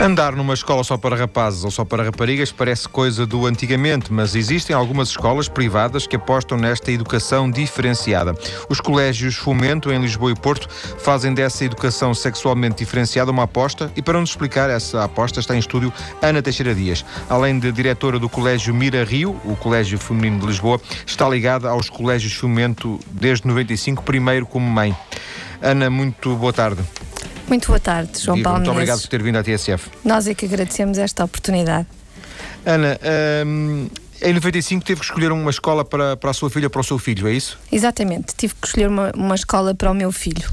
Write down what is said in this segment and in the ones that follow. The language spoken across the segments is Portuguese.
Andar numa escola só para rapazes ou só para raparigas parece coisa do antigamente, mas existem algumas escolas privadas que apostam nesta educação diferenciada. Os colégios Fomento, em Lisboa e Porto, fazem dessa educação sexualmente diferenciada uma aposta e para nos explicar essa aposta está em estúdio Ana Teixeira Dias. Além de diretora do Colégio Mira Rio, o Colégio Feminino de Lisboa, está ligada aos colégios Fomento desde 95, primeiro como mãe. Ana, muito boa tarde. Muito boa tarde, João Paulo Muito obrigado por ter vindo à TSF. Nós é que agradecemos esta oportunidade. Ana, hum, em 95 teve que escolher uma escola para, para a sua filha, para o seu filho, é isso? Exatamente, tive que escolher uma, uma escola para o meu filho.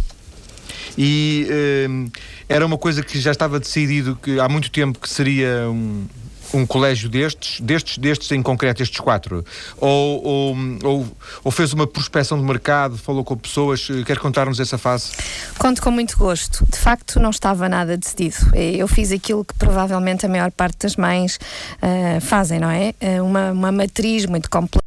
E hum, era uma coisa que já estava decidido que há muito tempo que seria um, um colégio destes, destes, destes em concreto, estes quatro? Ou, ou, ou, ou fez uma prospecção de mercado, falou com pessoas? Quer contar-nos essa fase? Conto com muito gosto. De facto, não estava nada decidido. Eu fiz aquilo que provavelmente a maior parte das mães uh, fazem, não é? Uma, uma matriz muito complexa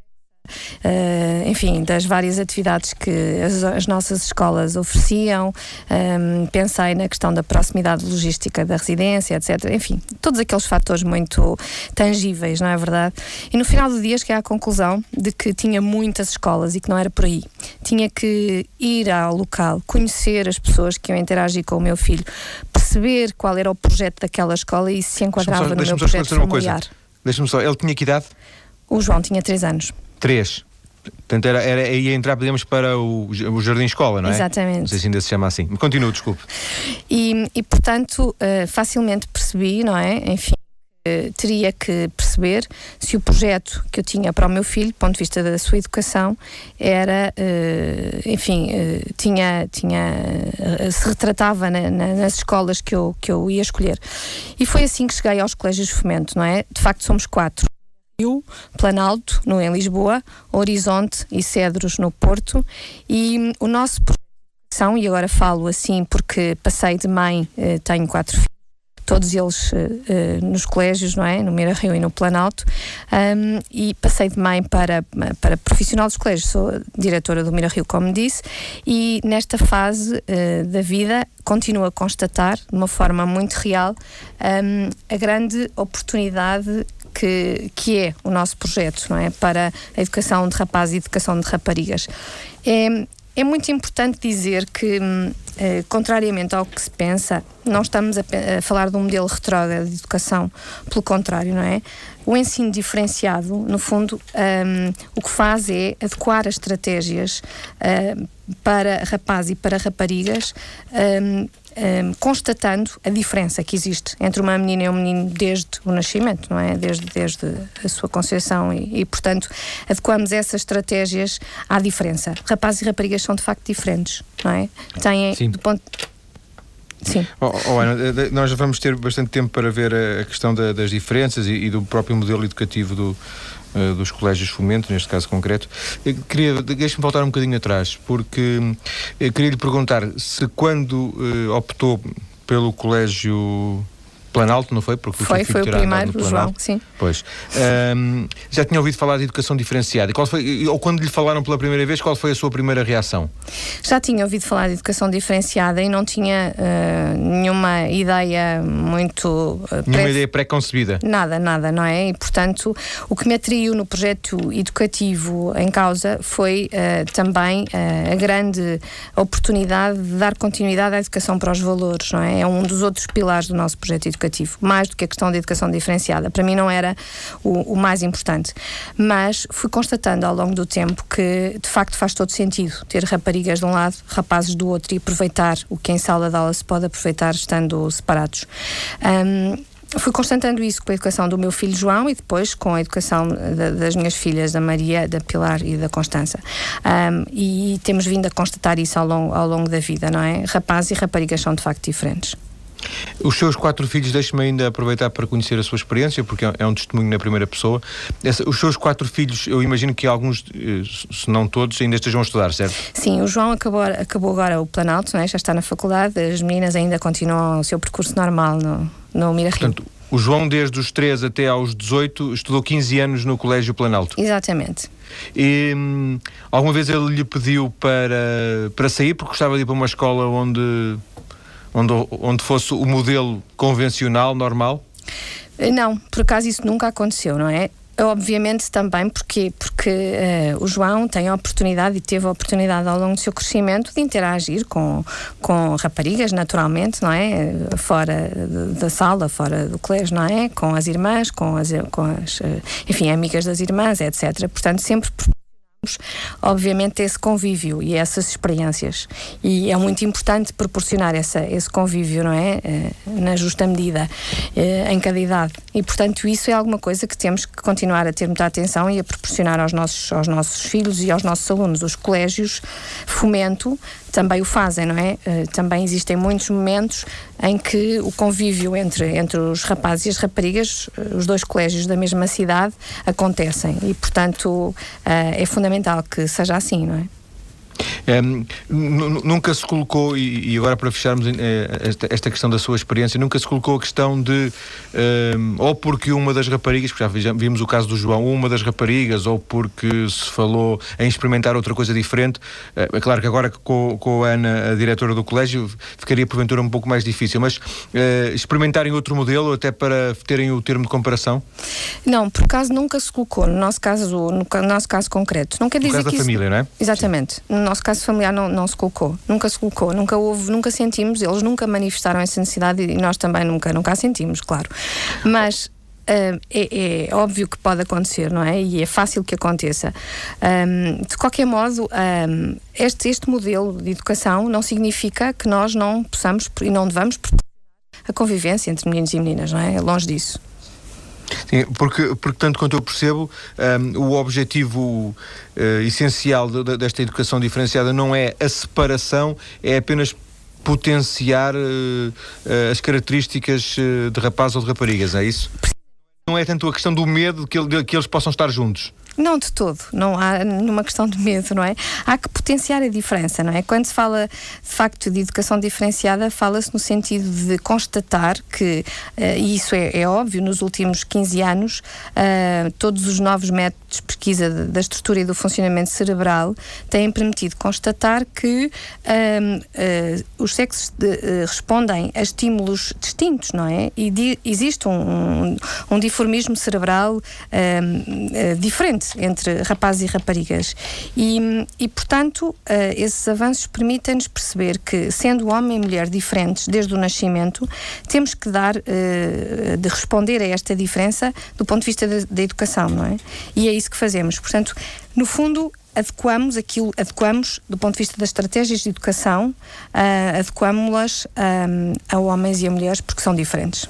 uh, enfim, das várias atividades que as, as nossas escolas ofereciam. Um, pensei na questão da proximidade logística da residência, etc. Enfim, todos aqueles fatores muito tangíveis, não é verdade? E no final do dia cheguei à conclusão de que tinha muitas escolas e que não era por aí. Tinha que ir ao local, conhecer as pessoas que iam interagir com o meu filho, perceber qual era o projeto daquela escola e se enquadrava no meu projeto familiar. Deixa-me só, ele tinha que idade? O João tinha 3 anos. Três. Portanto, era, era, ia entrar, podemos, para o, o Jardim Escola, não é? Exatamente. Não sei se ainda se chama assim. Continua, desculpe. E, e portanto, uh, facilmente percebi, não é? Enfim, uh, teria que perceber se o projeto que eu tinha para o meu filho, do ponto de vista da sua educação, era, uh, enfim, tinha, tinha, se retratava na, na, nas escolas que eu, que eu ia escolher. E foi assim que cheguei aos colégios de fomento, não é? De facto, somos quatro. Rio, Planalto, no em Lisboa, Horizonte e Cedros no Porto. E hum, o nosso projeto, e agora falo assim porque passei de mãe, eh, tenho quatro filhos, todos eles uh, uh, nos colégios, não é? No Mira Rio e no Planalto. Um, e passei de mãe para, para profissional dos colégios, sou diretora do Mira Rio, como disse, e nesta fase da vida continuo a constatar, de uma forma muito real, um, a grande oportunidade que, que é o nosso projeto, não é? Para a educação de rapazes e educação de raparigas. É, é muito importante dizer que, eh, contrariamente ao que se pensa, não estamos a, a, falar de um modelo retrógrado de educação, pelo contrário, não é? O ensino diferenciado, no fundo, um, o que faz é adequar as estratégias uh, para rapazes e para raparigas um, um, constatando a diferença que existe entre uma menina e um menino desde o nascimento, não é? Desde, desde a sua concepção e, e, portanto, adequamos essas estratégias à diferença. Rapazes e raparigas são de facto diferentes, não é? Têm, Sim. do ponto Sim. Oh, oh, Ana, nós vamos ter bastante tempo para ver a questão da, das diferenças e, e, do próprio modelo educativo do, dos colégios fomento, neste caso concreto. Eu queria, deixe-me voltar um bocadinho atrás, porque eu queria lhe perguntar se quando optou pelo colégio Planalto, não foi? Porque foi, foi o primeiro, o João, sim. Pois. Um, já tinha ouvido falar de educação diferenciada. Qual foi, ou quando lhe falaram pela primeira vez, qual foi a sua primeira reação? Já tinha ouvido falar de educação diferenciada e não tinha uh, nenhuma ideia muito. Uh, nenhuma pré ideia pré-concebida? Nada, nada, não é? E, portanto, o que me atraiu no projeto educativo em causa foi uh, também a grande oportunidade de dar continuidade à educação para os valores, não é? É um dos outros pilares do nosso projeto educativo educativo, mais do que a questão da educação diferenciada. Para mim não era o, o mais importante. Mas fui constatando ao longo do tempo que de facto faz todo sentido ter raparigas de um lado, rapazes do outro e aproveitar o que em sala de aula se pode aproveitar estando separados. Um, fui constatando isso com a educação do meu filho João e depois com a educação da, das minhas filhas, da Maria, da Pilar e da Constança. Um, e temos vindo a constatar isso ao longo, ao longo da vida, não é? Rapazes e raparigas são de facto diferentes. Os seus quatro filhos, deixe-me ainda aproveitar para conhecer a sua experiência, porque é um testemunho na primeira pessoa. Essa, os seus quatro filhos, eu imagino que alguns, eh, se não todos, ainda estejam a estudar, certo? Sim, o João acabou, acabou agora o Planalto, é? já está na faculdade, as meninas ainda continuam o seu percurso normal no, no Mira Portanto, o João, desde os 3 até aos 18, estudou 15 anos no Colégio Planalto. Exatamente. E hum, alguma vez ele lhe pediu para, para sair, porque gostava de ir para uma escola onde onde, onde fosse o modelo convencional, normal? Não, por acaso isso nunca aconteceu, não é? Obviamente também porque, porque uh, o João tem a oportunidade e teve a oportunidade ao longo do seu crescimento de interagir com, com raparigas, naturalmente, não é? Fora da sala, fora do colégio, não é? Com as irmãs, com as, com as uh, enfim, amigas das irmãs, etc. Portanto, sempre obviamente, esse convívio e essas experiências. E é muito importante proporcionar essa, esse convívio, não é? Eh, na justa medida, eh, em cada idade. E, portanto, isso é alguma coisa que temos que continuar a ter muita atenção e a proporcionar aos nossos, aos nossos filhos e aos nossos alunos. Os colégios fomento também o fazem, não é? Uh, também existem muitos momentos em que o convívio entre, entre os rapazes e as raparigas, os dois colégios da mesma cidade, acontecem e, portanto, é fundamental que seja assim, não é? Um, nunca se colocou, e, agora para fecharmos eh, esta, questão da sua experiência, nunca se colocou a questão de, um, ou porque uma das raparigas, já vimos o caso do João, uma das raparigas, ou porque se falou em experimentar outra coisa diferente. Eh, é claro que agora com, com a Ana, a diretora do colégio, ficaria porventura um pouco mais difícil, mas uh, experimentarem outro modelo até para terem o termo de comparação? Não, por acaso nunca se colocou, no nosso caso, no, nosso caso concreto. Não quer dizer no caso que da isso... família, não é? Exatamente. No nosso caso familiar não, não se colocou, nunca se colocou, nunca houve, nunca sentimos, eles nunca manifestaram essa necessidade e nós também nunca, nunca a sentimos, claro. Mas uh, é, é, óbvio que pode acontecer, não é? E é fácil que aconteça. Um, de qualquer modo, um, este, este modelo de educação não significa que nós não possamos e não devamos a convivência entre meninos e meninas, não é? Longe disso. Sim, porque, porque tanto quanto eu percebo, um, o objetivo uh, essencial de, de, desta educação diferenciada não é a separação, é apenas potenciar uh, uh, as características de rapaz ou de raparigas, é isso? Não é tanto a questão do medo que, que eles possam estar juntos. Não de todo, não há numa questão de medo, não é? Há que potenciar a diferença, não é? Quando se fala de facto de educação diferenciada, fala-se no sentido de constatar que, uh, e isso é, é, óbvio, nos últimos 15 anos, uh, todos os novos métodos de pesquisa da estrutura e do funcionamento cerebral têm permitido constatar que uh, os sexos de, respondem a estímulos distintos, não é? E existe um, um, um, diformismo cerebral diferente entre rapazes e raparigas. E, e portanto, uh, esses avanços permitem-nos perceber que, sendo homem e mulher diferentes desde o nascimento, temos que dar, uh, de responder a esta diferença do ponto de vista da educação, não é? E é isso que fazemos. Portanto, no fundo, adequamos aquilo, adequamos do ponto de vista das estratégias de educação, uh, adequamos-las um, a homens e a mulheres porque são diferentes.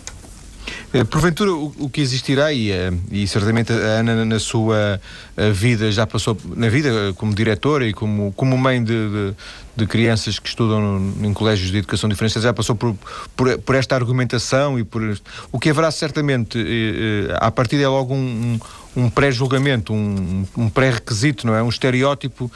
Eh, porventura, o, o que existirá, e, eh, e certamente a Ana, na sua eh, vida, já passou, na vida como diretora e como, como mãe de, de, de crianças que estudam no, em colégios de educação diferenciada, já passou por, por, por, esta argumentação e por. O que haverá certamente, a partir de logo um, um pré-julgamento, um, um pré-requisito, não é? Um estereótipo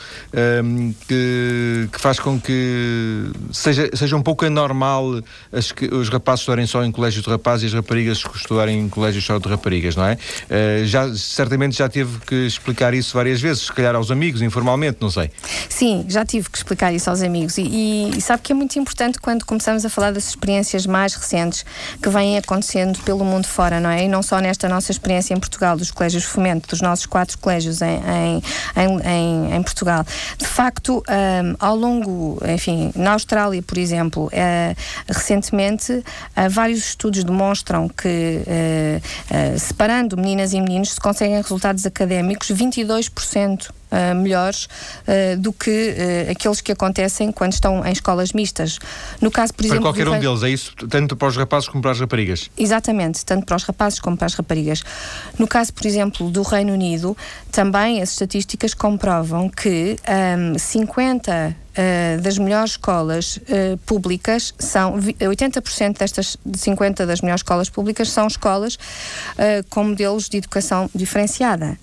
um, que, que, faz com que seja, seja um pouco anormal as, os rapazes estudarem só em colégios de rapazes e as raparigas estudarem em colégios só de raparigas, não é? Uh, já, certamente já teve que explicar isso várias vezes, se calhar aos amigos, informalmente, não sei. Sim, já tive que explicar isso aos amigos e, e, sabe que é muito importante quando começamos a falar das experiências mais recentes que vêm acontecendo pelo mundo fora, não é? E não só nesta nossa experiência em Portugal, dos colégios fomento dos nossos quatro colégios em, em, em, em Portugal. De facto, um, ao longo, enfim, na Austrália, por exemplo, uh, recentemente, uh, vários estudos demonstram que, uh, separando meninas e meninos, se conseguem resultados académicos 22% uh, melhores uh, do que uh, aqueles que acontecem quando estão em escolas mistas. No caso, por para exemplo. Para qualquer um deles, é isso? Tanto para os rapazes como para as raparigas? Exatamente, tanto para os rapazes como para as raparigas. No caso, por exemplo, do Reino Unido, também as estatísticas comprovam que um, 50 Uh, das melhores escolas uh, públicas são 80% destas de 50 das melhores escolas públicas são escolas uh, com modelos de educação diferenciada.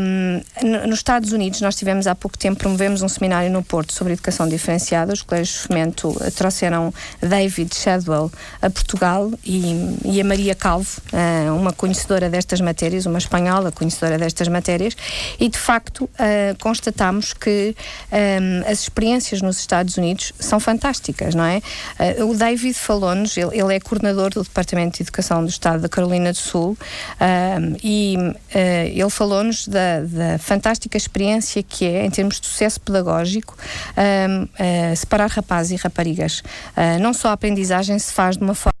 Um, nos Estados Unidos nós tivemos há pouco tempo promovemos um seminário no Porto sobre educação diferenciada. Os colégios fomento trouxeram David Shadwell a Portugal e, e a Maria Calvo, uma conhecedora destas matérias, uma espanhola conhecedora destas matérias, e de facto constatamos que um, as experiências nos Estados Unidos são fantásticas, não é? Uh, o David falou-nos, ele, ele, é coordenador do Departamento de Educação do Estado da Carolina do Sul, uh, e uh, ele falou-nos da, da, fantástica experiência que é, em termos de sucesso pedagógico, separar rapazes e raparigas. não só a aprendizagem se faz de uma forma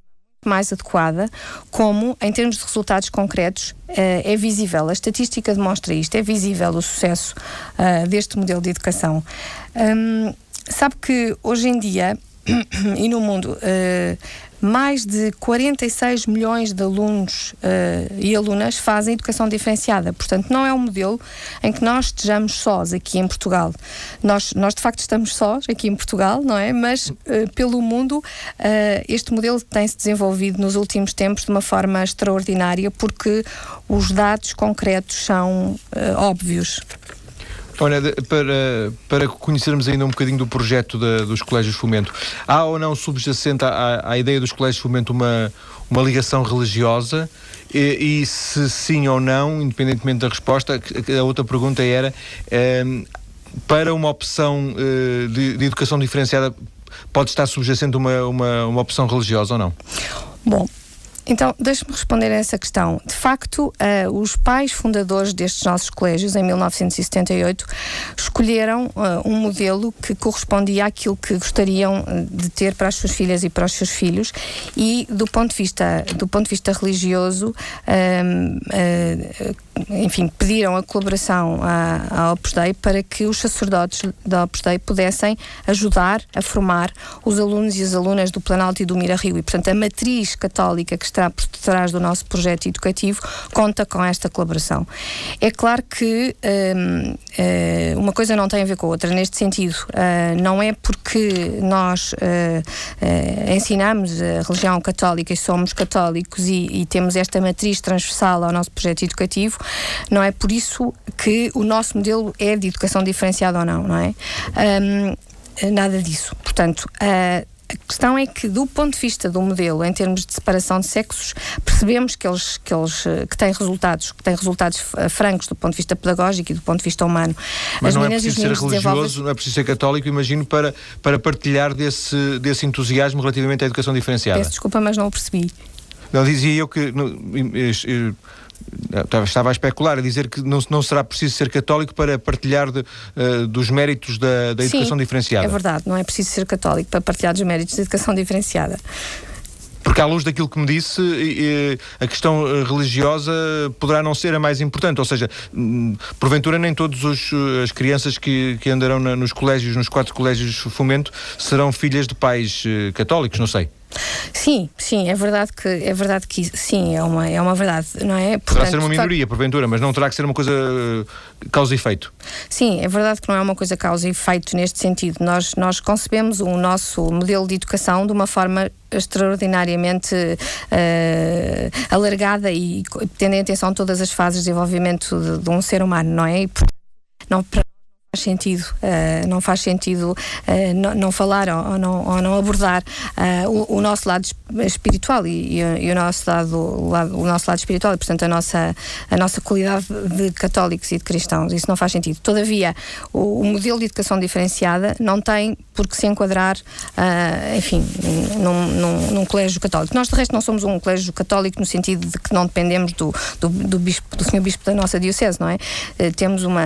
mais adequada, como, em termos de resultados concretos, é visível. A estatística demonstra isto, é visível o sucesso deste modelo de educação. Um, sabe que hoje em dia e no mundo uh, mais de 46 milhões de alunos uh, e alunas fazem educação diferenciada. Portanto, não é um modelo em que nós estejamos sós aqui em Portugal. Nós, nós de facto, estamos sós aqui em Portugal, não é? Mas uh, pelo mundo, uh, este modelo tem-se desenvolvido nos últimos tempos de uma forma extraordinária porque os dados concretos são óbvios. Olha, para, para conhecermos ainda um bocadinho do projeto dos Colégios Fomento, há ou não subjacente à, à ideia dos Colégios Fomento uma, uma ligação religiosa? E, e, se sim ou não, independentemente da resposta, a outra pergunta era: é, para uma opção eh, de, de, educação diferenciada, pode estar subjacente uma, uma, uma opção religiosa ou não? Bom, então, deixe-me responder a essa questão. De facto, uh, os pais fundadores destes nossos colégios, em 1978, escolheram uh, um modelo que correspondia àquilo que gostariam eh, de ter para as suas filhas e para os seus filhos e, do ponto de vista, do ponto de vista religioso, uh, enfim, pediram a colaboração à, à Opus Dei para que os sacerdotes da Opus Dei pudessem ajudar a formar os alunos e as alunas do Planalto e do Mira Rio. E, portanto, a matriz católica que está por trás do nosso projeto educativo conta com esta colaboração. É claro que um, uh, hum, uma coisa não tem a ver com a outra, neste sentido. Uh, não é porque nós uh, ensinamos a religião católica e somos católicos e, e temos esta matriz transversal ao nosso projeto educativo não é por isso que o nosso modelo é de educação diferenciada ou não, não é? Um, nada disso. Portanto, uh, a questão é que, do ponto de vista do modelo, em termos de separação de sexos, percebemos que eles, que eles eh, que têm resultados, que têm resultados eh, francos do ponto de vista pedagógico e do ponto de vista humano. Mas As não é preciso ser religioso, desenvolvem... não é preciso ser católico, imagino, para, para partilhar desse, desse entusiasmo relativamente à educação diferenciada. Peço desculpa, mas não o percebi. Não, dizia eu que... Estava a especular, a dizer que não, não será preciso ser católico para partilhar de, uh, dos méritos da, da educação Sim, diferenciada. É verdade, não é preciso ser católico para partilhar dos méritos da educação diferenciada. Porque, à luz daquilo que me disse, a questão eh, religiosa poderá não ser a mais importante. Ou seja, hum, porventura, nem todas as crianças que, que andarão nos colégios, nos quatro colégios fomento, serão filhas de pais eh, católicos, não sei. Sim, sim, é verdade que é verdade que sim, é uma é uma verdade, não é? Portanto, Poderá ser uma minoria, porventura, mas não terá que ser uma coisa uh, causa e efeito. Sim, é verdade que não é uma coisa causa e efeito neste sentido. Nós nós concebemos o nosso modelo de educação de uma forma extraordinariamente uh, alargada e tendo em atenção todas as fases de desenvolvimento de, de um ser humano, não é? E, portanto, não, para faz sentido, uh, não faz sentido uh, não, não, falar ou, ou, não, ou não abordar uh, o, o, nosso lado espiritual e, e, e, o nosso lado, o, lado, o nosso lado espiritual e portanto a nossa a nossa qualidade de católicos e de cristãos. Isso não faz sentido. Todavia o, o modelo de educação diferenciada não tem por que se enquadrar enfim num, num, num, colégio católico. Nós de resto não somos um colégio católico no sentido de que não dependemos do do, do, bispo, do senhor bispo da nossa diocese não é? Temos uma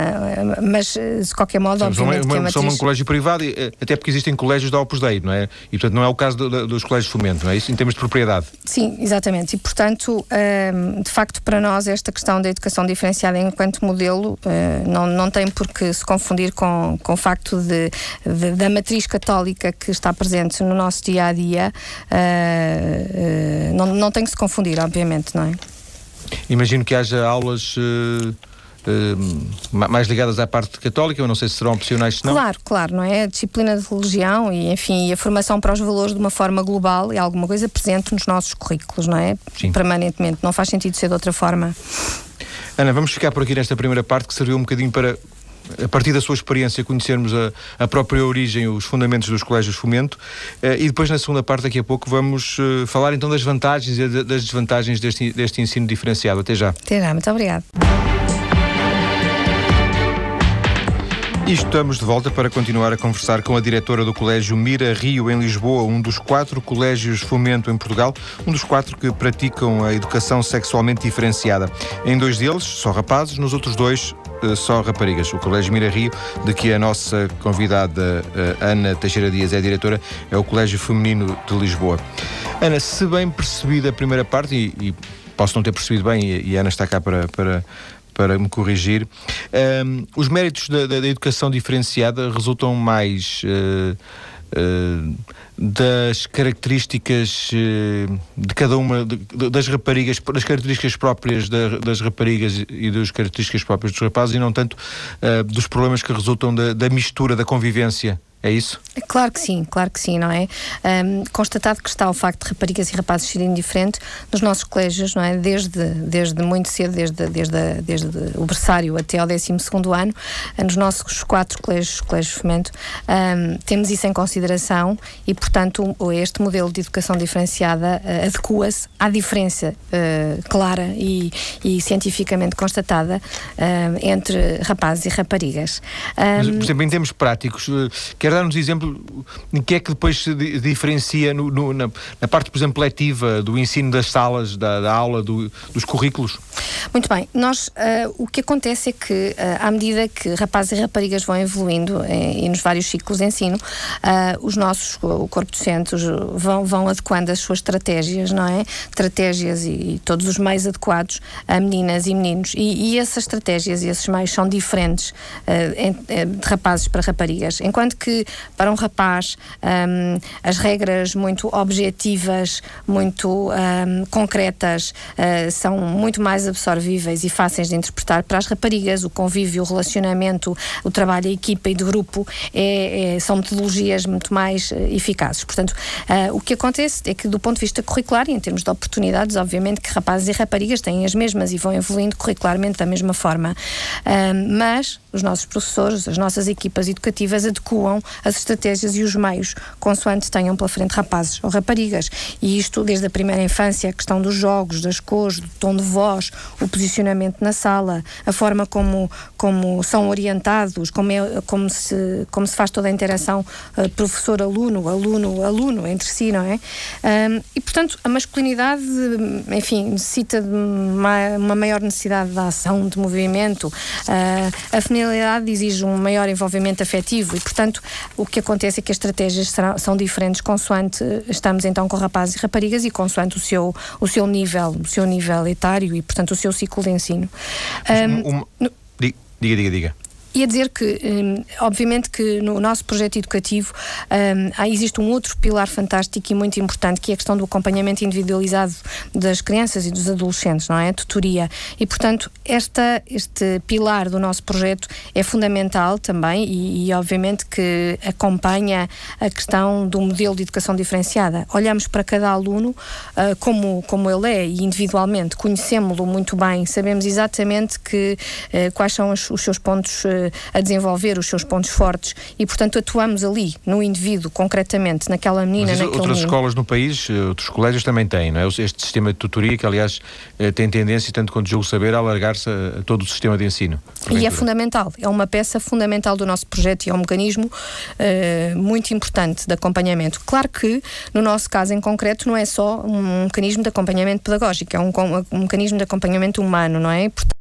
mas qualquer modo, Sim, obviamente. Uma, que matriz... Somos um colégio privado, eh, até porque existem colégios da Opus Dei, não é? E portanto não é o caso do, dos colégios de fomento, não é isso? Em termos de propriedade. Sim, exatamente. E portanto, ehm, de facto, para nós, esta questão da educação diferenciada enquanto modelo eh, não, não tem por que se confundir com, com o facto de, de da matriz católica que está presente no nosso dia a dia. Eh, não, não tem que se confundir, obviamente, não é? Imagino que haja aulas. Uh, mais ligadas à parte católica, eu não sei se serão opcionais se não. Claro, claro, não é? A disciplina de religião e, enfim, a formação para os valores de uma forma global é alguma coisa presente nos nossos currículos, não é? Sim. Permanentemente, não faz sentido ser de outra forma. Ana, vamos ficar por aqui nesta primeira parte que serviu um bocadinho para a partir da sua experiência, conhecermos a, a, própria origem, os fundamentos dos colégios fomento, eh, e depois na segunda parte, daqui a pouco, vamos eh, falar então das vantagens e das desvantagens deste, deste ensino diferenciado. Até já. Até já, muito obrigado. E estamos de volta para continuar a conversar com a diretora do Colégio Mira Rio, em Lisboa, um dos quatro colégios fomento em Portugal, um dos quatro que praticam a educação sexualmente diferenciada. Em dois deles, só rapazes, nos outros dois, eh, só raparigas. O Colégio Mira Rio, de que a nossa convidada eh, Ana Teixeira Dias é diretora, é o Colégio Feminino de Lisboa. Ana, se bem percebida a primeira parte, e, e posso não ter percebido bem, e, e a Ana está cá para, para para me corrigir. Um, os méritos da, da, educação diferenciada resultam mais uh, uh, das características uh, de cada uma de, das raparigas, das características próprias da, das raparigas e das características próprias dos rapazes e não tanto dos problemas que resultam da, da mistura, da convivência é isso? Claro que sim, claro que sim, não é? Um, constatado que está o facto de raparigas e rapazes serem diferentes nos nossos colégios, não é? Desde, desde muito cedo, desde, desde, desde o berçário até ao 12 ano, nos nossos quatro colégios, colégios de fomento, um, temos isso em consideração e, portanto, este modelo de educação diferenciada uh, adequa-se à diferença uh, clara e, e, cientificamente constatada uh, entre rapazes e raparigas. Um, Mas, por exemplo, em termos práticos, quer Quer dar-nos exemplo em que é que depois se diferencia no, no, na, na, parte, por exemplo, letiva, do ensino das salas, da, da aula, do, dos currículos? Muito bem. Nós, uh, o que acontece é que, uh, à medida que rapazes e raparigas vão evoluindo e nos vários ciclos de ensino, uh, os nossos, o corpo docente, vão, vão adequando as suas estratégias, não é? Estratégias e, e todos os meios adequados a meninas e meninos. E, e essas estratégias e esses meios são diferentes de rapazes para raparigas. Enquanto que para um rapaz um, as regras muito objetivas, muito um, concretas, uh, são muito mais absorvíveis e fáceis de interpretar. Para as raparigas, o convívio, o relacionamento, o trabalho em equipa e de grupo é, é, são metodologias muito mais uh, eficazes. Portanto, uh, o que acontece é que, do ponto de vista curricular e em termos de oportunidades, obviamente que rapazes e raparigas têm as mesmas e vão evoluindo curricularmente da mesma forma. mas os nossos professores, as nossas equipas educativas adequam as estratégias e os meios, consoante tenham pela frente rapazes ou raparigas. E isto desde a primeira infância, a questão dos jogos, das cores, do tom de voz, o posicionamento na sala, a forma como, como são orientados, como, é, como, se, como se faz toda a interação uh, professor-aluno, aluno-aluno entre si, não é? Um, e, portanto, a masculinidade, enfim, necessita de uma, uma maior necessidade de ação, de movimento. Uh, a feminilidade exige um maior envolvimento afetivo e, portanto, o que acontece é que as estratégias serão, são diferentes consoante estamos então com rapazes e raparigas e consoante o seu, o seu nível, o seu nível etário e, portanto, o seu ciclo de ensino. Um, um. Diga, diga, diga. Ia dizer que, um, obviamente, que no nosso projeto educativo um, existe um outro pilar fantástico e muito importante, que é a questão do acompanhamento individualizado das crianças e dos adolescentes, não é? A tutoria. E, portanto, esta, este pilar do nosso projeto é fundamental também e, e, obviamente, que acompanha a questão do modelo de educação diferenciada. Olhamos para cada aluno uh, como, como ele é e individualmente, conhecemos-lo muito bem, sabemos exatamente que, uh, quais são os, os seus pontos. A desenvolver os seus pontos fortes e, portanto, atuamos ali, no indivíduo, concretamente, naquela menina, Mas outras menino. escolas no país, eh, outros colégios também têm, não é? Este sistema de tutoria que, aliás, eh, tem tendência, tanto quanto julgo saber, a alargar-se a todo o sistema de ensino. E é fundamental, é uma peça fundamental do nosso projeto e é um mecanismo uh, muito importante de acompanhamento. Claro que, no nosso caso em concreto, não é só um mecanismo de acompanhamento pedagógico, é um, um mecanismo de acompanhamento humano, não é? Portanto,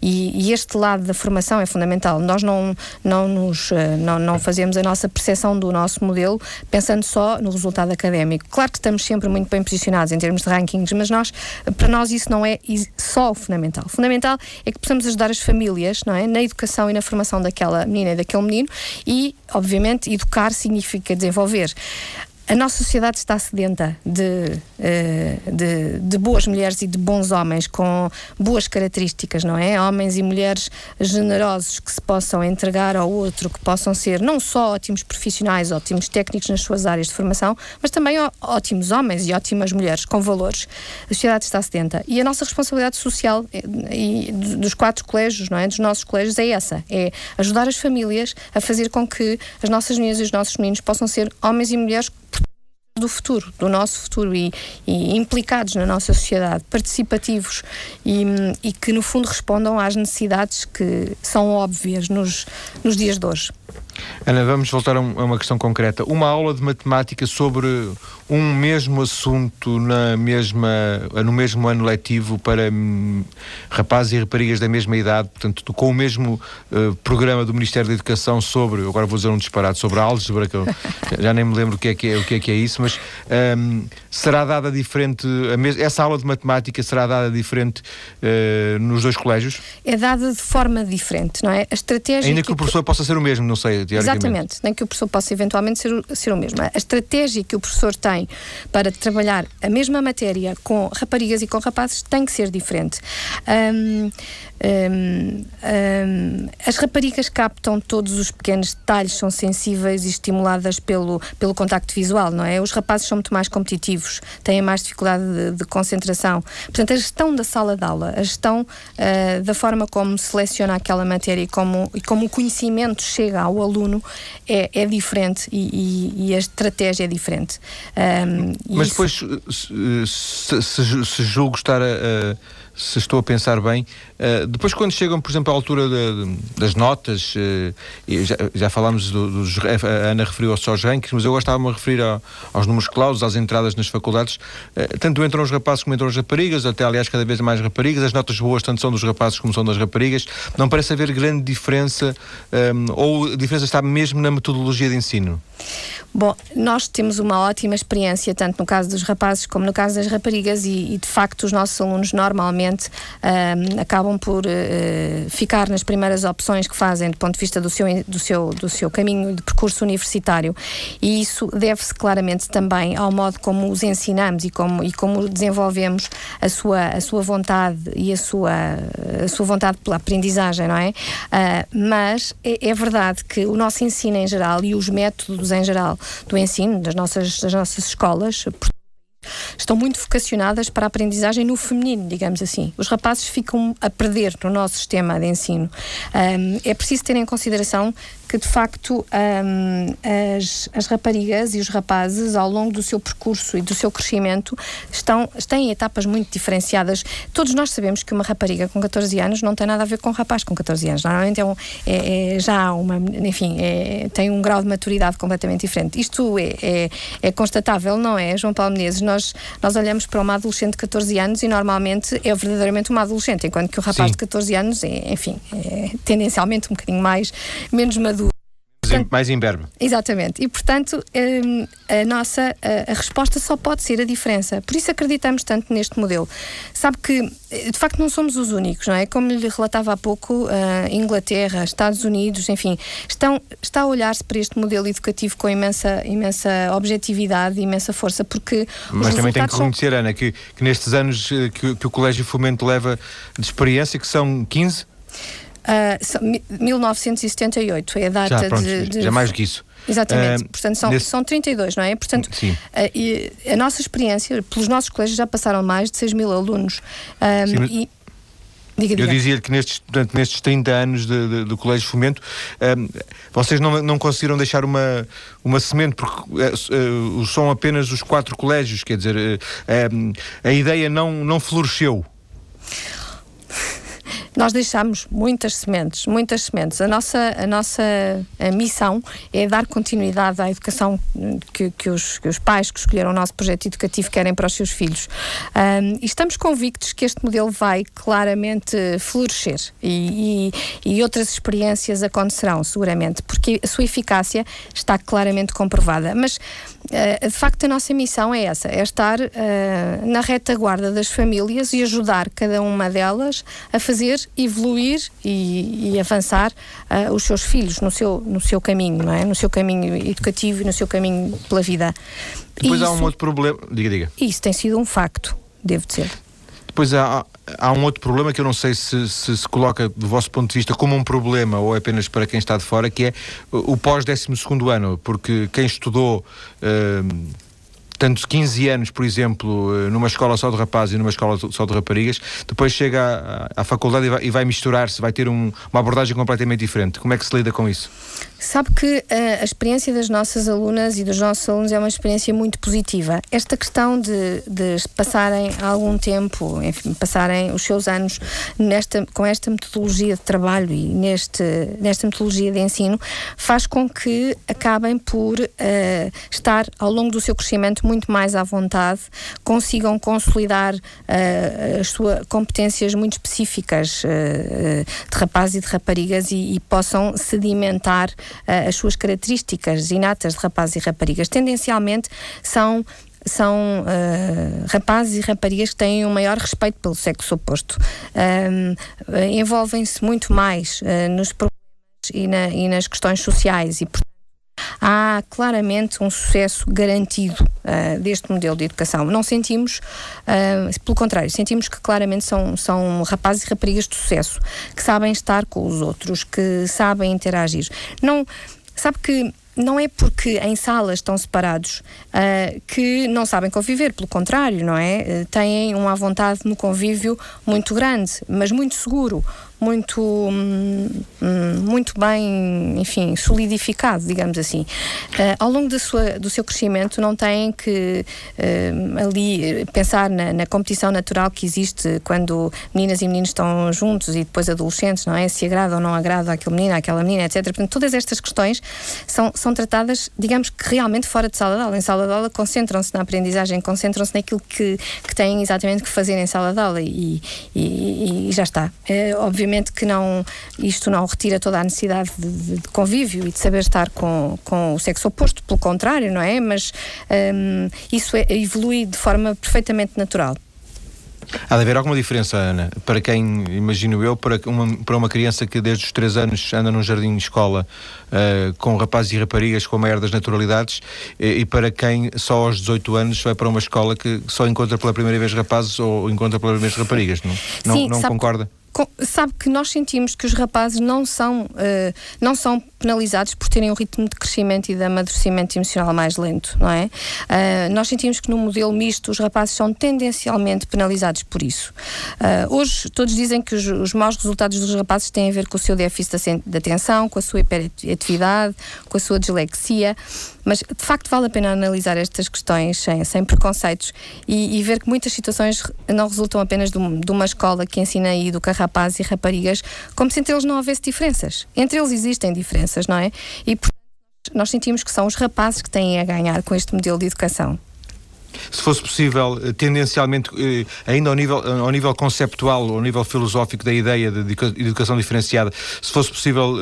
e, e, este lado da formação é fundamental. Nós não, não, nos, eh, não, não fazemos a nossa percepção do nosso modelo pensando só no resultado académico. Claro que estamos sempre muito bem posicionados em termos de rankings, mas nós, para nós isso não é só o fundamental. O fundamental é que possamos ajudar as famílias não é? na educação e na formação daquela menina e daquele menino e, obviamente, educar significa desenvolver a nossa sociedade está sedenta de, eh, de, de, boas mulheres e de bons homens com boas características, não é? Homens e mulheres generosos que se possam entregar ao outro, que possam ser não só ótimos profissionais, ótimos técnicos nas suas áreas de formação, mas também ótimos homens e ótimas mulheres com valores. A sociedade está sedenta. E a nossa responsabilidade social eh, e dos quatro colégios, não é? Dos nossos colégios é essa: é ajudar as famílias a fazer com que as nossas meninas e os nossos meninos possam ser homens e mulheres do futuro, do nosso futuro e, e implicados na nossa sociedade, participativos e, e, que no fundo respondam às necessidades que são óbvias nos, nos dias de hoje. Ana, vamos voltar a uma questão concreta. Uma aula de matemática sobre um mesmo assunto na mesma, no mesmo ano letivo para hum, rapazes e raparigas da mesma idade, portanto, com o mesmo uh, programa do Ministério da Educação sobre, agora vou dizer um disparate, sobre a álgebra, que eu já nem me lembro o que é que é, o que é, que é isso, mas um, será dada diferente, essa aula de matemática será dada diferente uh, nos dois colégios? É dada de forma diferente, não é? A estratégia. Ainda que, que o professor possa ser o mesmo, não sei, teoricamente. Exatamente, nem que o professor possa eventualmente ser, ser o mesmo. A estratégia que o professor tem para trabalhar a mesma matéria com raparigas e com rapazes tem que ser diferente. Um, um, um, as raparigas captam todos os pequenos detalhes, são sensíveis e estimuladas pelo, pelo contacto visual, não é? Os rapazes são muito mais competitivos, têm mais dificuldade de, de concentração. Portanto, a gestão da sala de aula, a gestão uh, da forma como seleciona aquela matéria e como, e como o conhecimento chega ao aluno é, é diferente e, e, e, a estratégia é diferente. Um, Mas depois, se, se, se, se julgo estar a, a se estou a pensar bem. Uh, depois, quando chegam, por exemplo, à altura de, de, das notas, uh, já, já, falámos do. A Ana referiu-se aos rankings, mas eu gostava-me a referir aos números clausos, às entradas nas faculdades. Uh, tanto entram os rapazes como entram as raparigas, até aliás, cada vez mais raparigas. As notas boas, tanto são dos rapazes como são das raparigas. Não parece haver grande diferença, um, ou a diferença está mesmo na metodologia de ensino? Bom, nós temos uma ótima experiência, tanto no caso dos rapazes como no caso das raparigas, e, e de facto os nossos alunos normalmente um, acabam por uh, ficar nas primeiras opções que fazem do ponto de vista do seu, do seu, do seu caminho de percurso universitário. E isso deve-se claramente também ao modo como os ensinamos e como, e como desenvolvemos a sua, a sua vontade e a sua, a sua vontade pela aprendizagem, não é? Uh, mas é, é verdade que o nosso ensino em geral e os métodos em geral do ensino, das nossas, das nossas escolas, estão muito vocacionadas para a aprendizagem no feminino, digamos assim. Os rapazes ficam a perder no nosso sistema de ensino. Um, é preciso ter em consideração que de facto um, as, as, raparigas e os rapazes ao longo do seu percurso e do seu crescimento estão, em etapas muito diferenciadas. Todos nós sabemos que uma rapariga com 14 anos não tem nada a ver com um rapaz com 14 anos. Normalmente é, um, é, é já uma, enfim, é, tem um grau de maturidade completamente diferente. Isto é, é, é, constatável, não é, João Paulo Menezes? Nós, nós olhamos para uma adolescente de 14 anos e normalmente é verdadeiramente uma adolescente, enquanto que o rapaz Sim. de 14 anos é, enfim, é tendencialmente um bocadinho mais, menos maduro portanto, mais imberbe. Exatamente. E, portanto, hum, a nossa a, a, resposta só pode ser a diferença. Por isso acreditamos tanto neste modelo. Sabe que, de facto, não somos os únicos, não é? Como lhe relatava há pouco, uh, Inglaterra, Estados Unidos, enfim, estão, está a olhar-se para este modelo educativo com imensa, imensa objetividade imensa força, porque. Mas também tem que reconhecer, são... Ana, que, que nestes anos eh, que, que o Colégio Fomento leva de experiência, que são 15 Uh, 1978 é a data já, pronto, de, de, Já mais do que isso. Exatamente, uh, portanto são, nesse... são 32, não é? Portanto, Sim. Uh, a nossa experiência, pelos nossos colégios já passaram mais de 6 mil alunos. Um, Sim, mas... e, Diga, diga. Eu dizia que nestes, portanto, nestes 30 anos de, de, do Colégio Fomento, um, vocês não, não conseguiram deixar uma, uma semente, porque uh, uh, são apenas os quatro colégios, quer dizer, uh, a ideia não, não floresceu. Nós deixamos muitas sementes, muitas sementes. A nossa, a nossa a missão é dar continuidade à educação que, que, os, que os pais que escolheram o nosso projeto educativo querem para os seus filhos. Um, e estamos convictos que este modelo vai claramente florescer e, e, e outras experiências acontecerão, seguramente, porque a sua eficácia está claramente comprovada. Mas Uh, de facto, a nossa missão é essa: é estar uh, na retaguarda das famílias e ajudar cada uma delas a fazer evoluir e, e avançar uh, os seus filhos no seu, no seu caminho, não é? No seu caminho educativo e no seu caminho pela vida. Depois há um outro problema. Diga, diga. Isso tem sido um facto, devo dizer. Depois há, há um outro problema que eu não sei se, se, se coloca do vosso ponto de vista como um problema ou é apenas para quem está de fora, que é o pós-12 ano, porque quem estudou. Uh, portanto, 15 anos, por exemplo, eh, numa escola só de rapazes e numa escola só de raparigas, depois chega à, à faculdade e vai, vai misturar-se, vai ter um, uma abordagem completamente diferente. Como é que se lida com isso? Sabe que uh, a experiência das nossas alunas e dos nossos alunos é uma experiência muito positiva. Esta questão de, de passarem algum tempo, enfim, passarem os seus anos nesta, com esta metodologia de trabalho e neste, nesta metodologia de ensino faz com que acabem por uh, estar ao longo do seu crescimento muito mais à vontade, consigam consolidar uh, as suas competências muito específicas de rapazes e de raparigas e, e possam sedimentar uh, as suas características inatas de rapazes e raparigas. Tendencialmente são são uh, rapazes e raparigas que têm um maior respeito pelo sexo oposto. Uh, Envolvem-se muito mais uh, nos problemas e, na, e, nas questões sociais e, portanto, há claramente um sucesso garantido uh, deste modelo de educação. Não sentimos, uh, pelo contrário, sentimos que claramente são, são rapazes e raparigas de sucesso, que sabem estar com os outros, que sabem interagir. Não, sabe que não é porque em salas estão separados uh, que não sabem conviver, pelo contrário, não é? Uh, têm uma vontade no convívio muito grande, mas muito seguro muito, hum, hum, muito bem, enfim, solidificado, digamos assim. Uh, ao longo da sua, do seu crescimento, não têm que uh, ali pensar na, na, competição natural que existe quando meninas e meninos estão juntos e depois adolescentes, não é? Se agrada ou não agrada aquele menino, aquela menina, etc. Portanto, todas estas questões são, são tratadas, digamos que realmente fora de sala de aula. Em sala de aula concentram-se na aprendizagem, concentram-se naquilo que, que têm exatamente que fazer em sala de aula e, e, e já está. É, obviamente obviamente que não, isto não retira toda a necessidade de, de convívio e de saber estar com, com o sexo oposto, pelo contrário, não é? Mas um, isso é, evolui de forma perfeitamente natural. Há de haver alguma diferença, Ana, para quem, imagino eu, para uma, para uma criança que desde os 3 anos anda num jardim de escola uh, com rapazes e raparigas com a maior das naturalidades e, e, para quem só aos 18 anos vai para uma escola que só encontra pela primeira vez rapazes ou encontra pela primeira vez raparigas, não, Sim, não, não concorda? Sabe que nós sentimos que os rapazes não são, uh, não são penalizados por terem um ritmo de crescimento e de amadurecimento emocional mais lento, não é? Uh, nós sentimos que no modelo misto os rapazes são tendencialmente penalizados por isso. Uh, hoje todos dizem que os, os, maus resultados dos rapazes têm a ver com o seu déficit de atenção, com a sua hiperatividade, com a sua dislexia, mas de facto vale a pena analisar estas questões sem, sem preconceitos e, e, ver que muitas situações não resultam apenas de, de uma escola que ensina e educa rapazes e raparigas, como se entre eles não houvesse diferenças. Entre eles existem diferenças, não é? E nós sentimos que são os rapazes que têm a ganhar com este modelo de educação se fosse possível, eh, tendencialmente, eh, ainda ao nível, eh, ao nível conceptual, ao nível filosófico da ideia de educação diferenciada, se fosse possível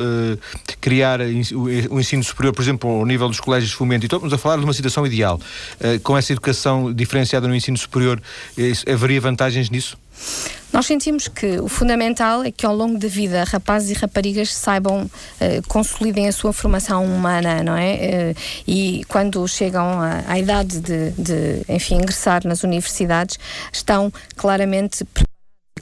criar o ensino superior, por exemplo, ao nível dos colégios de fomento, e estamos a falar de uma situação ideal, com essa educação diferenciada no ensino superior, haveria vantagens nisso? Nós sentimos que o fundamental é que ao longo da vida rapazes e raparigas saibam, uh, consolidem a sua formação humana, não é? Uh, e quando chegam à, à idade de, de, enfim, ingressar nas universidades, estão claramente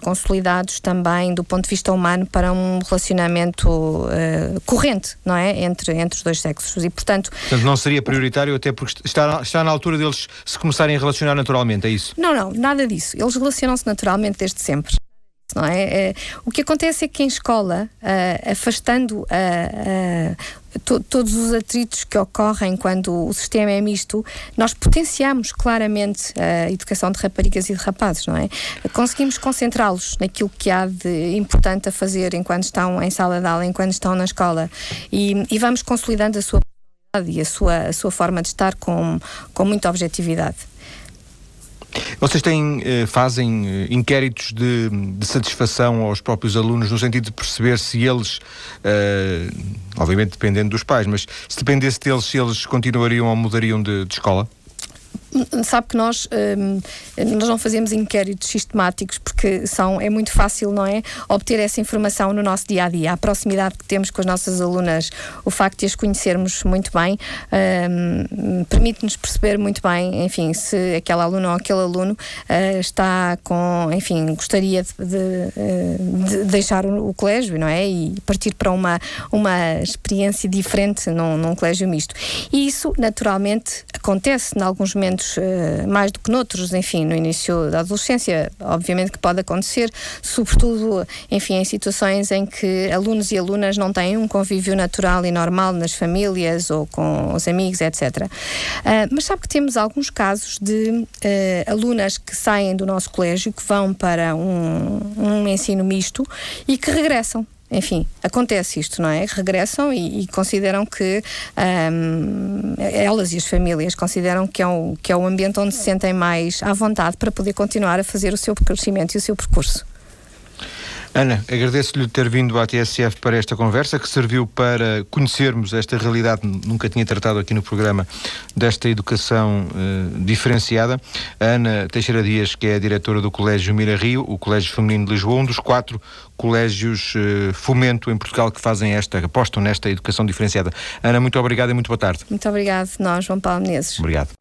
consolidados também do ponto de vista humano para um relacionamento uh, corrente, não é? Entre, entre os dois sexos e, portanto... Portanto, não seria prioritário até porque está, está na altura deles se começarem a relacionar naturalmente, é isso? Não, não, nada disso. Eles relacionam-se naturalmente desde sempre. Não é? é? o que acontece é que em escola, uh, afastando uh, to, todos os atritos que ocorrem quando o sistema é misto, nós potenciamos claramente a educação de raparigas e de rapazes, não é? Conseguimos concentrá-los naquilo que há de importante a fazer enquanto estão em sala de aula, enquanto estão na escola e, e vamos consolidando a sua e a sua, a sua forma de estar com, com muita objetividade. Vocês têm, eh, fazem eh, inquéritos de, de, satisfação aos próprios alunos no sentido de perceber se eles, uh, obviamente dependendo dos pais, mas se dependesse deles, se eles continuariam ou mudariam de, de escola? Sabe que nós, um, nós não fazemos inquéritos sistemáticos porque são, é muito fácil, não é? Obter essa informação no nosso dia a dia. A proximidade que temos com as nossas alunas, o facto de as conhecermos muito bem, um, permite-nos perceber muito bem, enfim, se aquela aluna ou aquele aluno uh, está com, enfim, gostaria de, de, eh, de, deixar o, colégio, não é? E partir para uma, uma experiência diferente num, num colégio misto. E isso, naturalmente, acontece em alguns momentos uh, mais do que noutros, enfim, no início da adolescência, obviamente que pode acontecer, sobretudo, enfim, em situações em que alunos e alunas não têm um convívio natural e normal nas famílias ou com os amigos, etc. Uh, mas sabe que temos alguns casos de uh, alunas que saem do nosso colégio, que vão para um, um ensino misto e que regressam enfim, acontece isto, não é? Regressam e, e consideram que um, elas e as famílias consideram que é, um, que é um ambiente onde se sentem mais à vontade para poder continuar a fazer o seu crescimento e o seu percurso. Ana, agradeço-lhe ter vindo à TSF para esta conversa, que serviu para conhecermos esta realidade, nunca tinha tratado aqui no programa, desta educação uh, diferenciada. A Ana Teixeira Dias, que é a diretora do Colégio Mira Rio, o Colégio Feminino de Lisboa, um dos quatro colégios uh, fomento em Portugal que fazem esta, apostam nesta educação diferenciada. Ana, muito obrigado e muito boa tarde. Muito obrigado, nós, João Paulo Menezes. Obrigado.